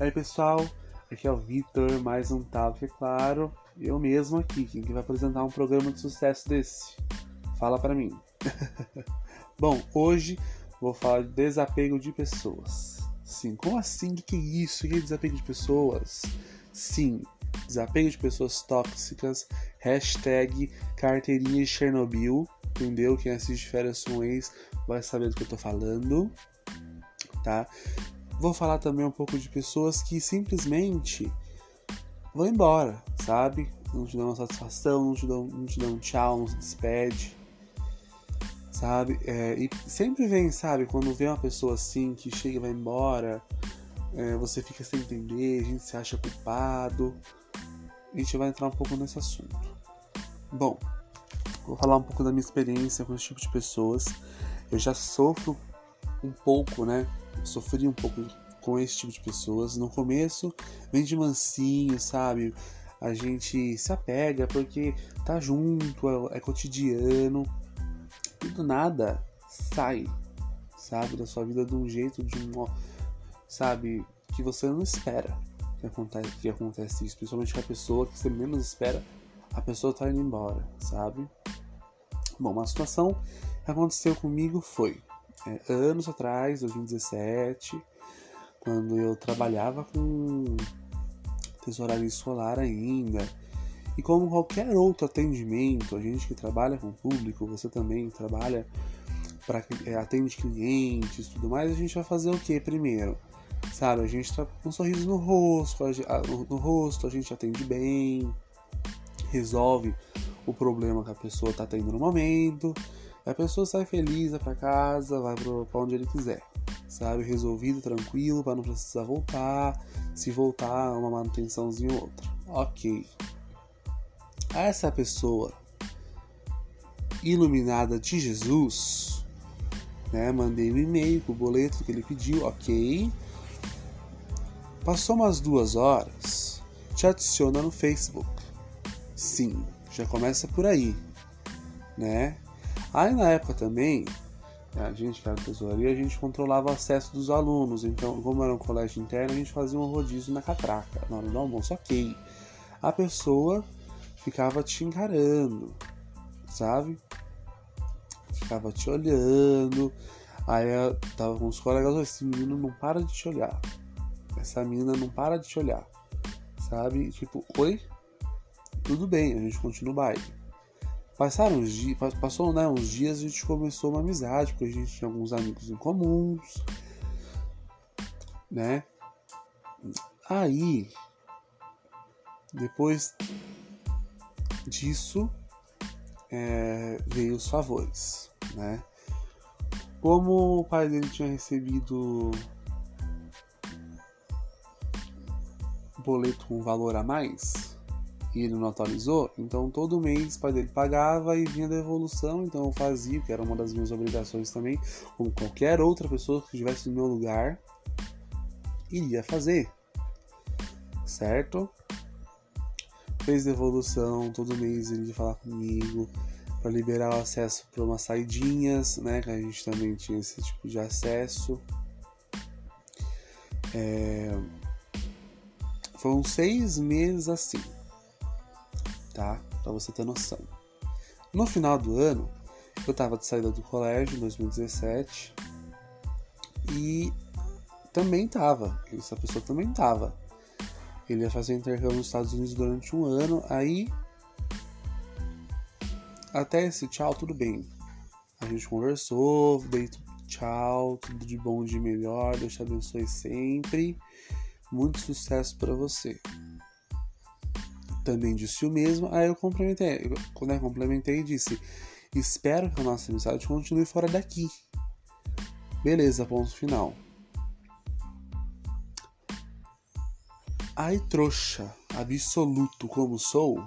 Aí pessoal, aqui é o Vitor, mais um tal que é claro, eu mesmo aqui, quem que vai apresentar um programa de sucesso desse? Fala para mim. Bom, hoje vou falar de desapego de pessoas. Sim, como assim? O que é isso? O que é desapego de pessoas? Sim, desapego de pessoas tóxicas, hashtag carteirinha Chernobyl, entendeu? Quem assiste férias ex vai saber do que eu tô falando, tá? Vou falar também um pouco de pessoas que simplesmente vão embora, sabe? Não te dão uma satisfação, não te dão, não te dão um tchau, não se despede, sabe? É, e sempre vem, sabe? Quando vê uma pessoa assim que chega e vai embora, é, você fica sem entender, a gente se acha culpado. A gente vai entrar um pouco nesse assunto. Bom, vou falar um pouco da minha experiência com esse tipo de pessoas. Eu já sofro um pouco, né? sofri um pouco com esse tipo de pessoas. No começo, vem de mansinho, sabe? A gente se apega porque tá junto, é, é cotidiano. E do nada sai, sabe? Da sua vida de um jeito, de um. Sabe? Que você não espera que acontece, que acontece isso. Principalmente com a pessoa que você menos espera, a pessoa tá indo embora, sabe? Bom, uma situação que aconteceu comigo foi é, anos atrás, 2017, quando eu trabalhava com tesouraria escolar ainda. E como qualquer outro atendimento, a gente que trabalha com público, você também trabalha para é, atende clientes, tudo mais, a gente vai fazer o que primeiro? Sabe, a gente tá com um sorriso no rosto, no rosto, a gente atende bem, resolve o problema que a pessoa está tendo no momento, a pessoa sai feliz, vai pra casa, vai pra onde ele quiser, sabe? Resolvido, tranquilo, para não precisar voltar. Se voltar, uma manutençãozinha ou outra. Ok. Essa pessoa iluminada de Jesus, né? Mandei um e-mail com o boleto que ele pediu, ok. Passou umas duas horas, te adiciona no Facebook. Sim, já começa por aí, né? Aí na época também, a gente que era tesouraria, a gente controlava o acesso dos alunos. Então, como era um colégio interno, a gente fazia um rodízio na catraca, na hora do almoço. Ok. A pessoa ficava te encarando, sabe? Ficava te olhando. Aí eu tava com os colegas, esse menino não para de te olhar. Essa menina não para de te olhar. Sabe? Tipo, oi? Tudo bem, a gente continua o baile. Passaram uns dias, passou né, uns dias a gente começou uma amizade, porque a gente tinha alguns amigos em comuns, né? Aí, depois disso, é, veio os favores, né? Como o pai dele tinha recebido boleto com valor a mais, e ele não atualizou, então todo mês o pai dele pagava e vinha devolução, então eu fazia, que era uma das minhas obrigações também, como qualquer outra pessoa que estivesse no meu lugar iria fazer, certo? Fez devolução, todo mês ele ia falar comigo para liberar o acesso para umas saidinhas, né? Que a gente também tinha esse tipo de acesso. É... Foram seis meses assim tá? Para você ter noção. No final do ano, eu tava de saída do colégio em 2017 e também tava, essa pessoa também tava. Ele ia fazer intercâmbio nos Estados Unidos durante um ano, aí até esse tchau, tudo bem. A gente conversou, dei tchau, tudo de bom, de melhor, Deus te abençoe sempre. Muito sucesso para você também disse o mesmo. Aí eu complementei, quando eu complementei, disse: Espero que a nossa amizade continue fora daqui. Beleza, ponto final. Aí, trouxa, absoluto como sou,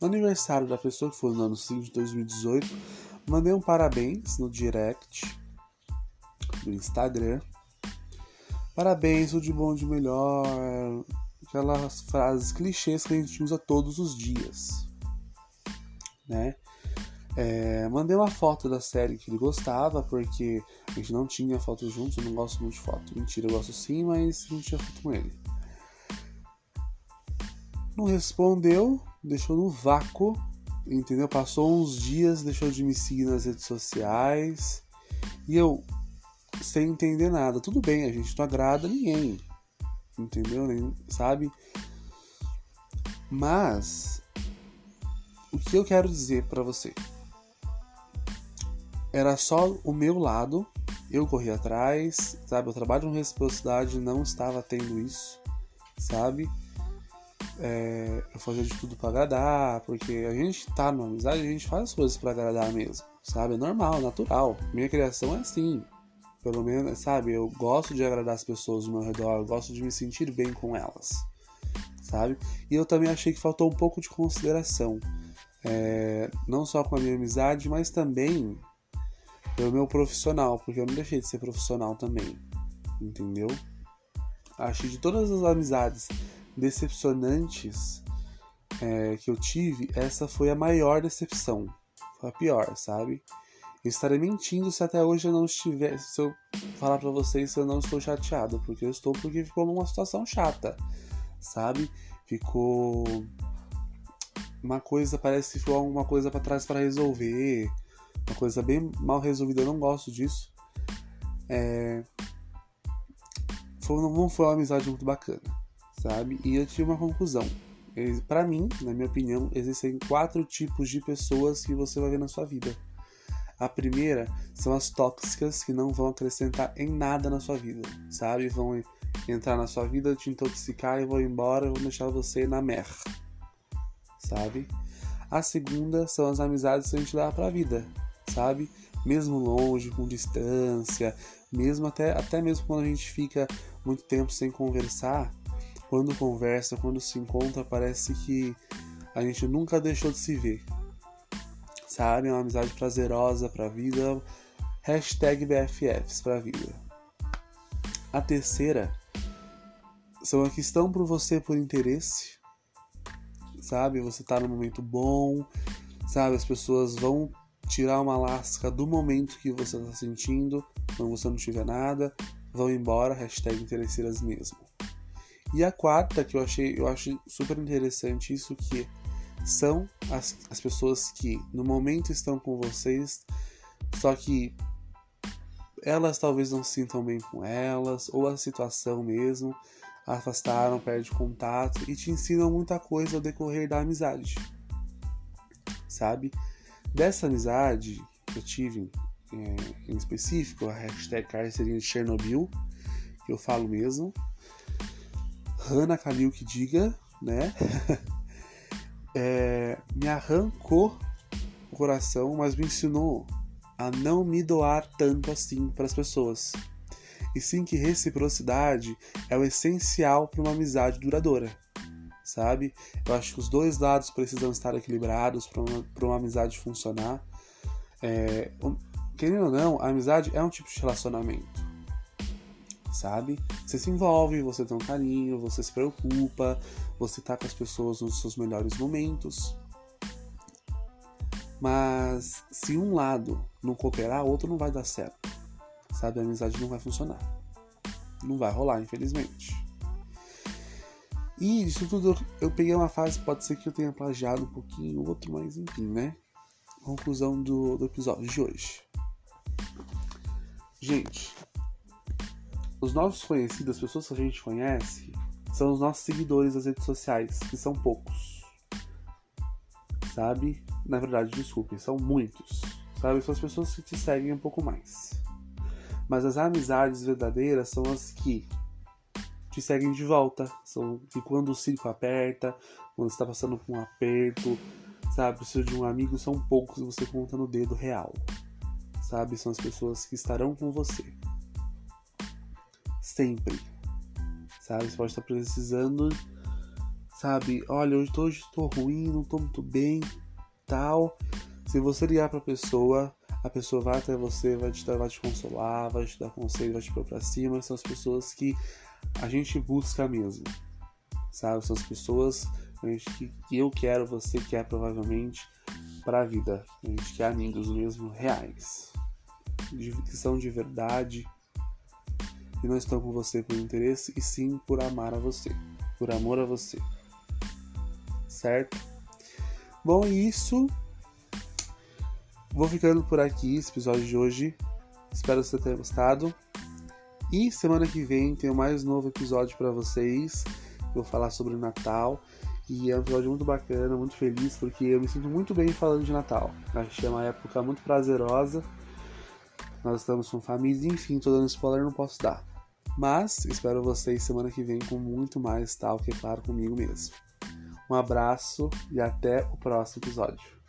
no aniversário da pessoa que foi no ano seguinte de 2018, mandei um parabéns no direct do Instagram. Parabéns, tudo de bom, de melhor aquelas frases clichês que a gente usa todos os dias, né? É, mandei uma foto da série que ele gostava, porque a gente não tinha foto juntos, eu não gosto muito de foto. Mentira, eu gosto sim, mas não tinha foto com ele. Não respondeu, deixou no vácuo, entendeu? Passou uns dias, deixou de me seguir nas redes sociais. E eu, sem entender nada, tudo bem, a gente não agrada ninguém, entendeu? Nem, sabe? Mas, o que eu quero dizer para você? Era só o meu lado, eu corri atrás, sabe? O trabalho com reciprocidade não estava tendo isso, sabe? É, eu fazia de tudo para agradar, porque a gente tá numa amizade, a gente faz as coisas para agradar mesmo, sabe? É normal, natural. Minha criação é assim. Pelo menos, sabe? Eu gosto de agradar as pessoas ao meu redor, eu gosto de me sentir bem com elas, sabe? E eu também achei que faltou um pouco de consideração. É, não só com a minha amizade, mas também pelo meu profissional, porque eu não deixei de ser profissional também, entendeu? Que de todas as amizades decepcionantes é, que eu tive, essa foi a maior decepção. Foi a pior, sabe? Eu estarei mentindo se até hoje eu não estiver. Se eu falar para vocês se eu não estou chateado, porque eu estou porque ficou numa situação chata, sabe? Ficou uma coisa, parece que ficou alguma coisa para trás para resolver, uma coisa bem mal resolvida. Eu não gosto disso. É... Foi, não foi uma amizade muito bacana sabe? E eu tive uma conclusão. Para mim, na minha opinião, existem quatro tipos de pessoas que você vai ver na sua vida. A primeira são as tóxicas que não vão acrescentar em nada na sua vida, sabe? Vão entrar na sua vida, te intoxicar e vão embora, vão deixar você na merda, sabe? A segunda são as amizades que a gente dá pra vida, sabe? Mesmo longe, com distância, mesmo até, até mesmo quando a gente fica muito tempo sem conversar, quando conversa, quando se encontra, parece que a gente nunca deixou de se ver. Sabe? É uma amizade prazerosa pra vida. Hashtag BFFs pra vida. A terceira são as que estão por você por interesse. Sabe? Você tá num momento bom. Sabe? As pessoas vão tirar uma lasca do momento que você está sentindo, quando você não tiver nada, vão embora, hashtag interesseiras mesmo. E a quarta, que eu achei, eu acho super interessante isso, que são as, as pessoas que no momento estão com vocês, só que elas talvez não se sintam bem com elas, ou a situação mesmo, afastaram, perde contato e te ensinam muita coisa ao decorrer da amizade. Sabe? Dessa amizade que eu tive é, em específico, a hashtag carcerinha de Chernobyl, que eu falo mesmo, Hannah Kalil que diga, né? é, me arrancou o coração, mas me ensinou a não me doar tanto assim para as pessoas. E sim que reciprocidade é o essencial para uma amizade duradoura, sabe? Eu acho que os dois lados precisam estar equilibrados para uma, uma amizade funcionar. É, querendo ou não, a amizade é um tipo de relacionamento sabe? Você se envolve, você tem um carinho, você se preocupa, você tá com as pessoas nos seus melhores momentos. Mas se um lado não cooperar, o outro não vai dar certo. Sabe? A amizade não vai funcionar. Não vai rolar, infelizmente. E isso tudo eu peguei uma fase, pode ser que eu tenha plagiado um pouquinho, outro, mas enfim, né? Conclusão do, do episódio de hoje. Gente, os nossos conhecidos, as pessoas que a gente conhece, são os nossos seguidores das redes sociais, que são poucos. Sabe? Na verdade, desculpe, são muitos. Sabe? São as pessoas que te seguem um pouco mais. Mas as amizades verdadeiras são as que te seguem de volta. São que quando o circo aperta, quando está passando por um aperto, sabe? Precisa de um amigo, são poucos e você conta no dedo real. Sabe? São as pessoas que estarão com você sempre. Sabe? Você pode estar precisando, sabe? Olha, hoje tô, hoje ruim, não tô muito bem, tal. Se você ligar pra pessoa, a pessoa vai até você, vai te, vai te consolar, vai te dar conselho, vai te pôr pra cima. São as pessoas que a gente busca mesmo, sabe? São as pessoas que, que eu quero, você quer provavelmente, para a vida. A gente quer amigos mesmo reais, que são de verdade e não estão com você por interesse e sim por amar a você, por amor a você. Certo? Bom, isso. Vou ficando por aqui esse episódio de hoje. Espero que você tenha gostado. E semana que vem tem mais novo episódio para vocês. Vou falar sobre o Natal. E é um episódio muito bacana, muito feliz, porque eu me sinto muito bem falando de Natal. Que é uma época muito prazerosa. Nós estamos com família, enfim, tô dando spoiler, não posso dar. Mas espero vocês semana que vem com muito mais tal, que é claro comigo mesmo. Um abraço e até o próximo episódio.